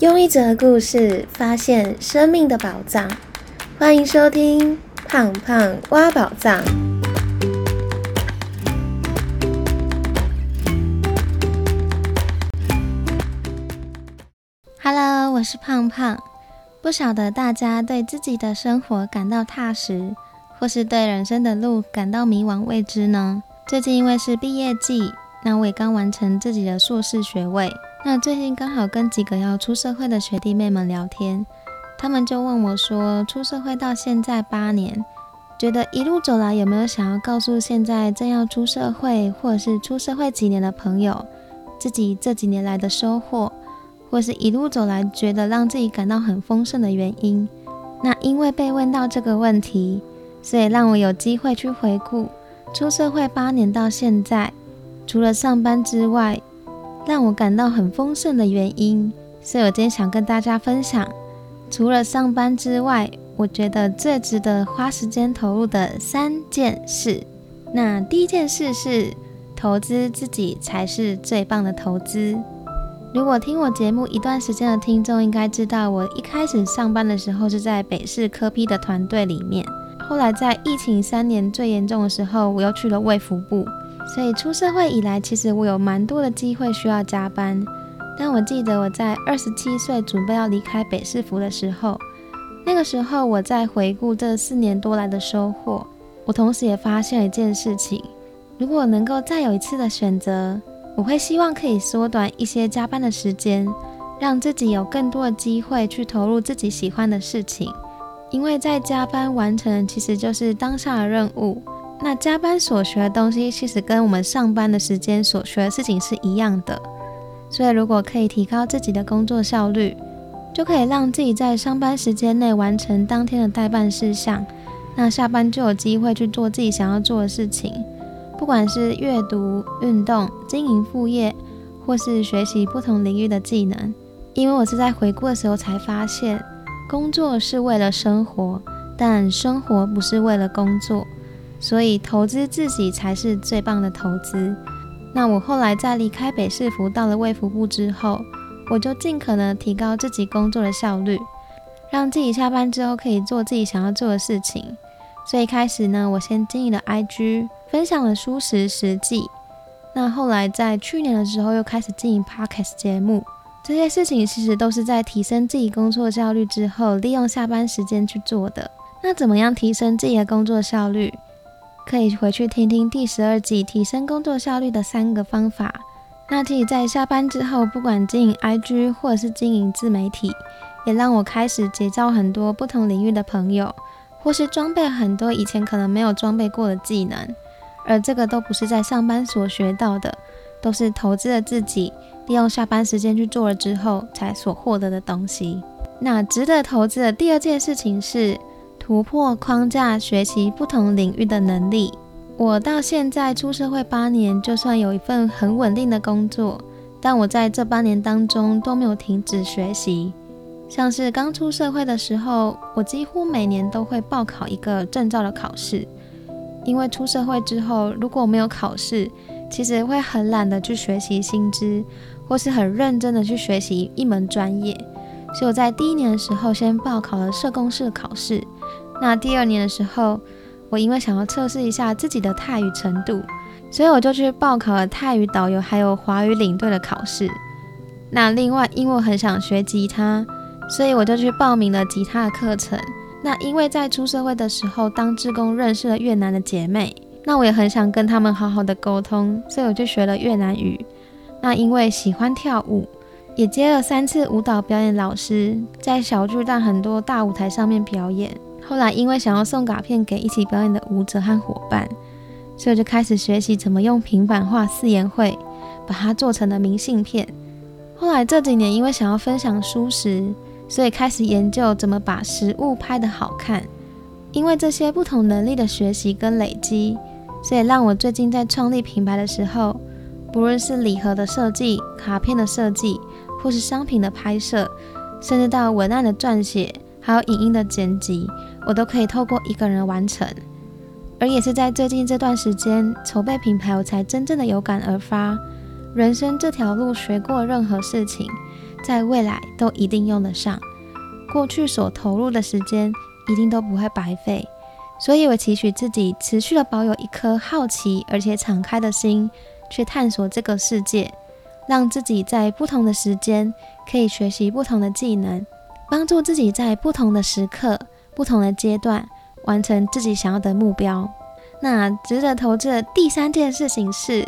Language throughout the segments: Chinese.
用一则故事发现生命的宝藏，欢迎收听《胖胖挖宝藏》。Hello，我是胖胖。不晓得大家对自己的生活感到踏实，或是对人生的路感到迷惘未知呢？最近因为是毕业季，那我也刚完成自己的硕士学位。那最近刚好跟几个要出社会的学弟妹们聊天，他们就问我说：出社会到现在八年，觉得一路走来有没有想要告诉现在正要出社会，或者是出社会几年的朋友，自己这几年来的收获，或是一路走来觉得让自己感到很丰盛的原因？那因为被问到这个问题，所以让我有机会去回顾出社会八年到现在，除了上班之外。让我感到很丰盛的原因，所以我今天想跟大家分享，除了上班之外，我觉得最值得花时间投入的三件事。那第一件事是投资自己才是最棒的投资。如果听我节目一段时间的听众应该知道，我一开始上班的时候是在北市科批的团队里面，后来在疫情三年最严重的时候，我又去了卫福部。所以出社会以来，其实我有蛮多的机会需要加班。但我记得我在二十七岁准备要离开北市府的时候，那个时候我在回顾这四年多来的收获，我同时也发现了一件事情：如果能够再有一次的选择，我会希望可以缩短一些加班的时间，让自己有更多的机会去投入自己喜欢的事情。因为在加班完成，其实就是当下的任务。那加班所学的东西，其实跟我们上班的时间所学的事情是一样的。所以，如果可以提高自己的工作效率，就可以让自己在上班时间内完成当天的代办事项。那下班就有机会去做自己想要做的事情，不管是阅读、运动、经营副业，或是学习不同领域的技能。因为我是在回顾的时候才发现，工作是为了生活，但生活不是为了工作。所以投资自己才是最棒的投资。那我后来在离开北市府到了卫福部之后，我就尽可能提高自己工作的效率，让自己下班之后可以做自己想要做的事情。所以开始呢，我先经营了 IG，分享了书食实际。那后来在去年的时候又开始经营 Podcast 节目，这些事情其实都是在提升自己工作效率之后，利用下班时间去做的。那怎么样提升自己的工作效率？可以回去听听第十二季提升工作效率的三个方法。那自己在下班之后，不管经营 IG 或者是经营自媒体，也让我开始结交很多不同领域的朋友，或是装备很多以前可能没有装备过的技能。而这个都不是在上班所学到的，都是投资了自己，利用下班时间去做了之后才所获得的东西。那值得投资的第二件事情是。突破框架，学习不同领域的能力。我到现在出社会八年，就算有一份很稳定的工作，但我在这八年当中都没有停止学习。像是刚出社会的时候，我几乎每年都会报考一个证照的考试，因为出社会之后，如果没有考试，其实会很懒得去学习新知，或是很认真的去学习一门专业。所以我在第一年的时候，先报考了社工师考试。那第二年的时候，我因为想要测试一下自己的泰语程度，所以我就去报考了泰语导游还有华语领队的考试。那另外，因为我很想学吉他，所以我就去报名了吉他的课程。那因为在出社会的时候当志工认识了越南的姐妹，那我也很想跟他们好好的沟通，所以我就学了越南语。那因为喜欢跳舞，也接了三次舞蹈表演老师，在小巨蛋很多大舞台上面表演。后来，因为想要送卡片给一起表演的舞者和伙伴，所以我就开始学习怎么用平板画四言会，把它做成了明信片。后来这几年，因为想要分享书食，所以开始研究怎么把食物拍得好看。因为这些不同能力的学习跟累积，所以让我最近在创立品牌的时候，不论是礼盒的设计、卡片的设计，或是商品的拍摄，甚至到文案的撰写。还有影音的剪辑，我都可以透过一个人完成。而也是在最近这段时间筹备品牌，我才真正的有感而发。人生这条路，学过任何事情，在未来都一定用得上。过去所投入的时间一定都不会白费，所以我期许自己持续的保有一颗好奇而且敞开的心，去探索这个世界，让自己在不同的时间可以学习不同的技能，帮助自己在不同的时刻、不同的阶段完成自己想要的目标。那值得投资的第三件事情是，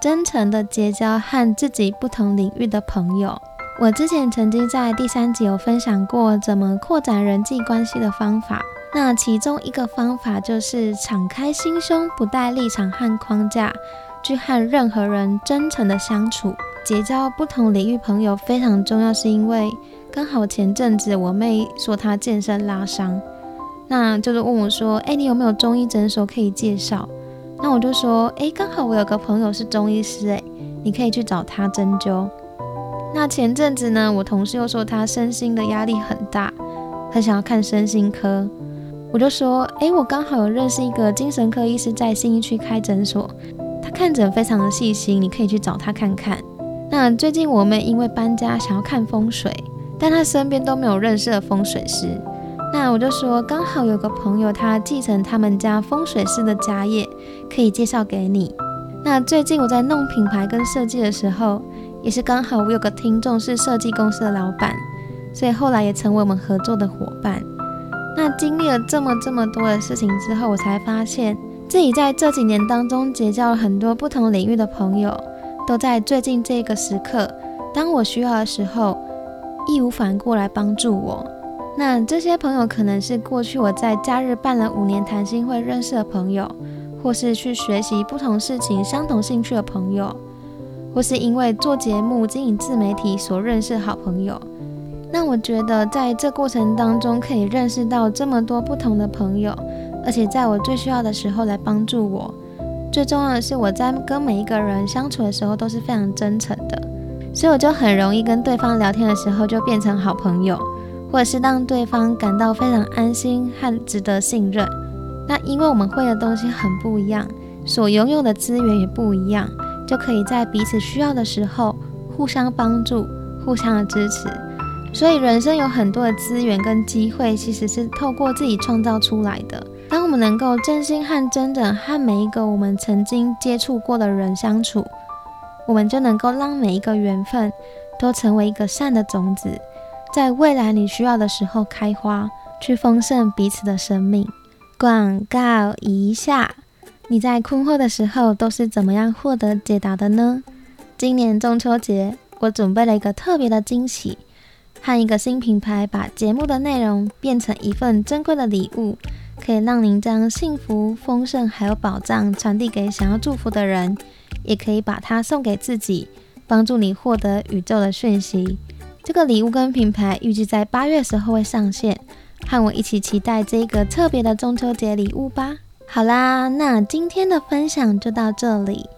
真诚的结交和自己不同领域的朋友。我之前曾经在第三集有分享过怎么扩展人际关系的方法，那其中一个方法就是敞开心胸，不带立场和框架，去和任何人真诚的相处，结交不同领域朋友非常重要。是因为刚好前阵子我妹说她健身拉伤，那就是问我说：“哎，你有没有中医诊所可以介绍？”那我就说：“哎，刚好我有个朋友是中医师，哎，你可以去找他针灸。”那前阵子呢，我同事又说他身心的压力很大，很想要看身心科。我就说，诶，我刚好有认识一个精神科医师在新一区开诊所，他看诊非常的细心，你可以去找他看看。那最近我们因为搬家想要看风水，但他身边都没有认识的风水师。那我就说，刚好有个朋友他继承他们家风水师的家业，可以介绍给你。那最近我在弄品牌跟设计的时候。也是刚好，我有个听众是设计公司的老板，所以后来也成为我们合作的伙伴。那经历了这么这么多的事情之后，我才发现自己在这几年当中结交了很多不同领域的朋友，都在最近这个时刻，当我需要的时候，义无反顾来帮助我。那这些朋友可能是过去我在假日办了五年谈心会认识的朋友，或是去学习不同事情相同兴趣的朋友。或是因为做节目、经营自媒体所认识好朋友，那我觉得在这过程当中可以认识到这么多不同的朋友，而且在我最需要的时候来帮助我。最重要的是，我在跟每一个人相处的时候都是非常真诚的，所以我就很容易跟对方聊天的时候就变成好朋友，或者是让对方感到非常安心和值得信任。那因为我们会的东西很不一样，所拥有的资源也不一样。就可以在彼此需要的时候互相帮助、互相的支持。所以人生有很多的资源跟机会，其实是透过自己创造出来的。当我们能够真心和真的和每一个我们曾经接触过的人相处，我们就能够让每一个缘分都成为一个善的种子，在未来你需要的时候开花，去丰盛彼此的生命。广告一下。你在困惑的时候都是怎么样获得解答的呢？今年中秋节，我准备了一个特别的惊喜，和一个新品牌把节目的内容变成一份珍贵的礼物，可以让您将幸福、丰盛还有宝藏传递给想要祝福的人，也可以把它送给自己，帮助你获得宇宙的讯息。这个礼物跟品牌预计在八月时候会上线，和我一起期待这个特别的中秋节礼物吧。好啦，那今天的分享就到这里。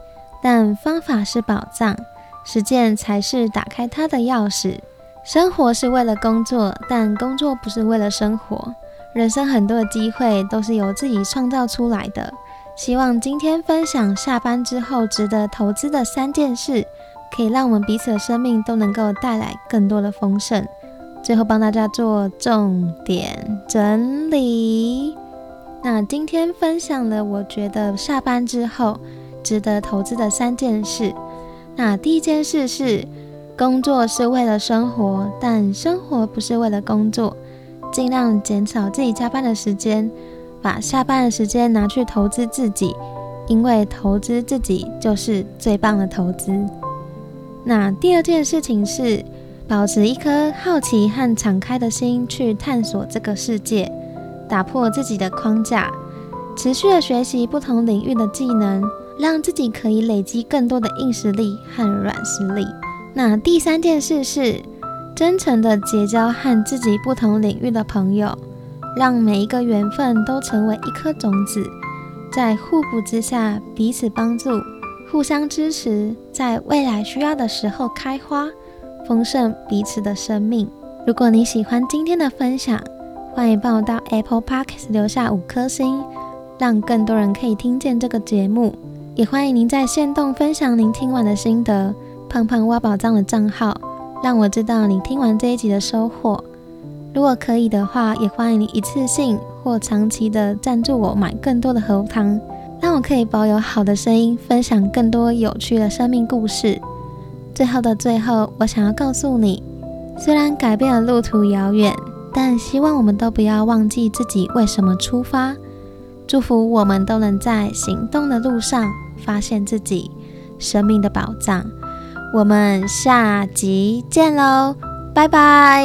但方法是宝藏，实践才是打开它的钥匙。生活是为了工作，但工作不是为了生活。人生很多的机会都是由自己创造出来的。希望今天分享下班之后值得投资的三件事，可以让我们彼此的生命都能够带来更多的丰盛。最后帮大家做重点整理。那今天分享了我觉得下班之后值得投资的三件事。那第一件事是，工作是为了生活，但生活不是为了工作。尽量减少自己加班的时间，把下班的时间拿去投资自己，因为投资自己就是最棒的投资。那第二件事情是，保持一颗好奇和敞开的心去探索这个世界。打破自己的框架，持续的学习不同领域的技能，让自己可以累积更多的硬实力和软实力。那第三件事是真诚的结交和自己不同领域的朋友，让每一个缘分都成为一颗种子，在互补之下彼此帮助，互相支持，在未来需要的时候开花，丰盛彼此的生命。如果你喜欢今天的分享，欢迎帮我到 Apple Podcast 留下五颗星，让更多人可以听见这个节目。也欢迎您在线动分享您听完的心得。胖胖挖宝藏的账号让我知道你听完这一集的收获。如果可以的话，也欢迎你一次性或长期的赞助我买更多的核糖，让我可以保有好的声音，分享更多有趣的生命故事。最后的最后，我想要告诉你，虽然改变的路途遥远，但希望我们都不要忘记自己为什么出发。祝福我们都能在行动的路上发现自己生命的宝藏。我们下集见喽，拜拜。